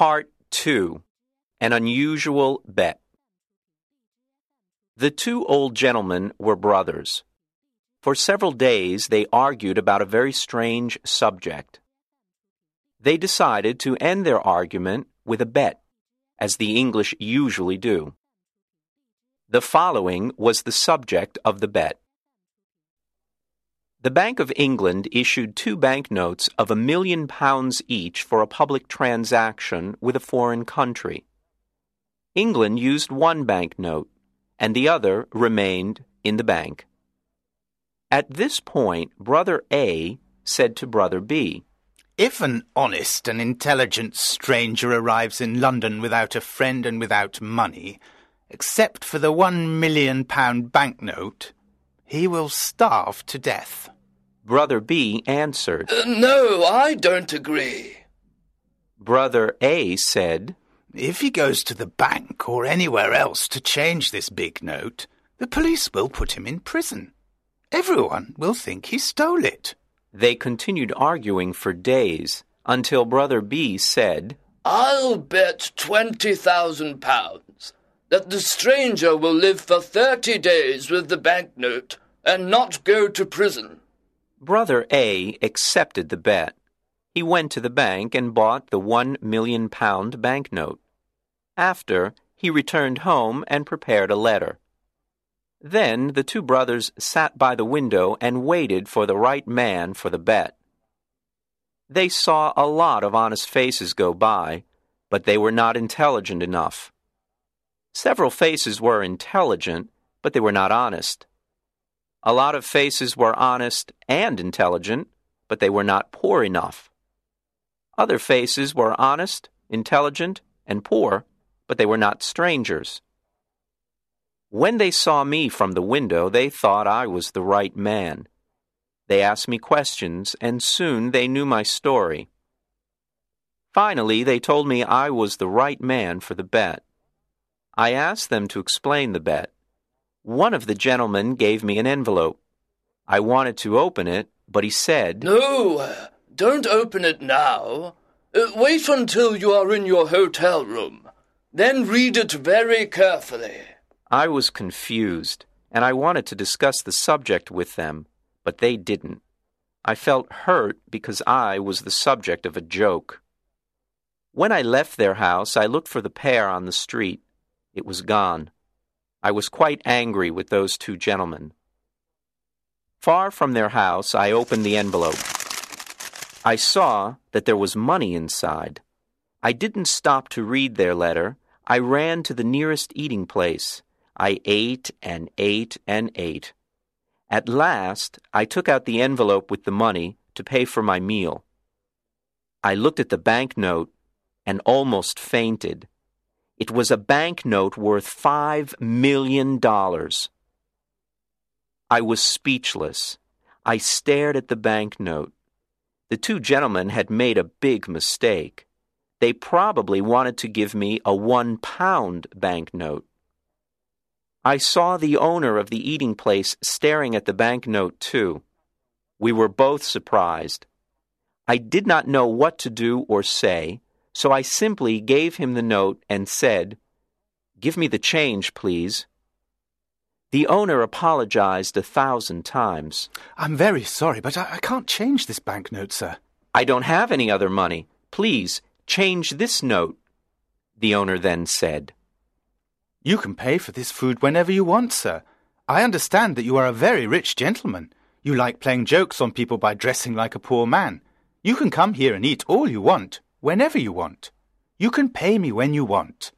Part 2 An Unusual Bet. The two old gentlemen were brothers. For several days they argued about a very strange subject. They decided to end their argument with a bet, as the English usually do. The following was the subject of the bet. The Bank of England issued two banknotes of a million pounds each for a public transaction with a foreign country. England used one banknote, and the other remained in the bank. At this point, Brother A said to Brother B, If an honest and intelligent stranger arrives in London without a friend and without money, except for the one million pound banknote, he will starve to death. Brother B answered. Uh, no, I don't agree. Brother A said, If he goes to the bank or anywhere else to change this big note, the police will put him in prison. Everyone will think he stole it. They continued arguing for days until Brother B said, I'll bet twenty thousand pounds that the stranger will live for thirty days with the banknote and not go to prison. Brother A accepted the bet. He went to the bank and bought the one million pound banknote. After, he returned home and prepared a letter. Then the two brothers sat by the window and waited for the right man for the bet. They saw a lot of honest faces go by, but they were not intelligent enough. Several faces were intelligent, but they were not honest. A lot of faces were honest and intelligent, but they were not poor enough. Other faces were honest, intelligent, and poor, but they were not strangers. When they saw me from the window, they thought I was the right man. They asked me questions, and soon they knew my story. Finally, they told me I was the right man for the bet. I asked them to explain the bet. One of the gentlemen gave me an envelope. I wanted to open it, but he said, No, don't open it now. Uh, wait until you are in your hotel room. Then read it very carefully. I was confused, and I wanted to discuss the subject with them, but they didn't. I felt hurt because I was the subject of a joke. When I left their house, I looked for the pear on the street. It was gone. I was quite angry with those two gentlemen. Far from their house, I opened the envelope. I saw that there was money inside. I didn't stop to read their letter. I ran to the nearest eating place. I ate and ate and ate. At last, I took out the envelope with the money to pay for my meal. I looked at the banknote and almost fainted. It was a banknote worth five million dollars. I was speechless. I stared at the banknote. The two gentlemen had made a big mistake. They probably wanted to give me a one pound banknote. I saw the owner of the eating place staring at the banknote, too. We were both surprised. I did not know what to do or say, so I simply gave him the note and said, Give me the change, please. The owner apologized a thousand times. I'm very sorry, but I, I can't change this banknote, sir. I don't have any other money. Please, change this note, the owner then said. You can pay for this food whenever you want, sir. I understand that you are a very rich gentleman. You like playing jokes on people by dressing like a poor man. You can come here and eat all you want, whenever you want. You can pay me when you want.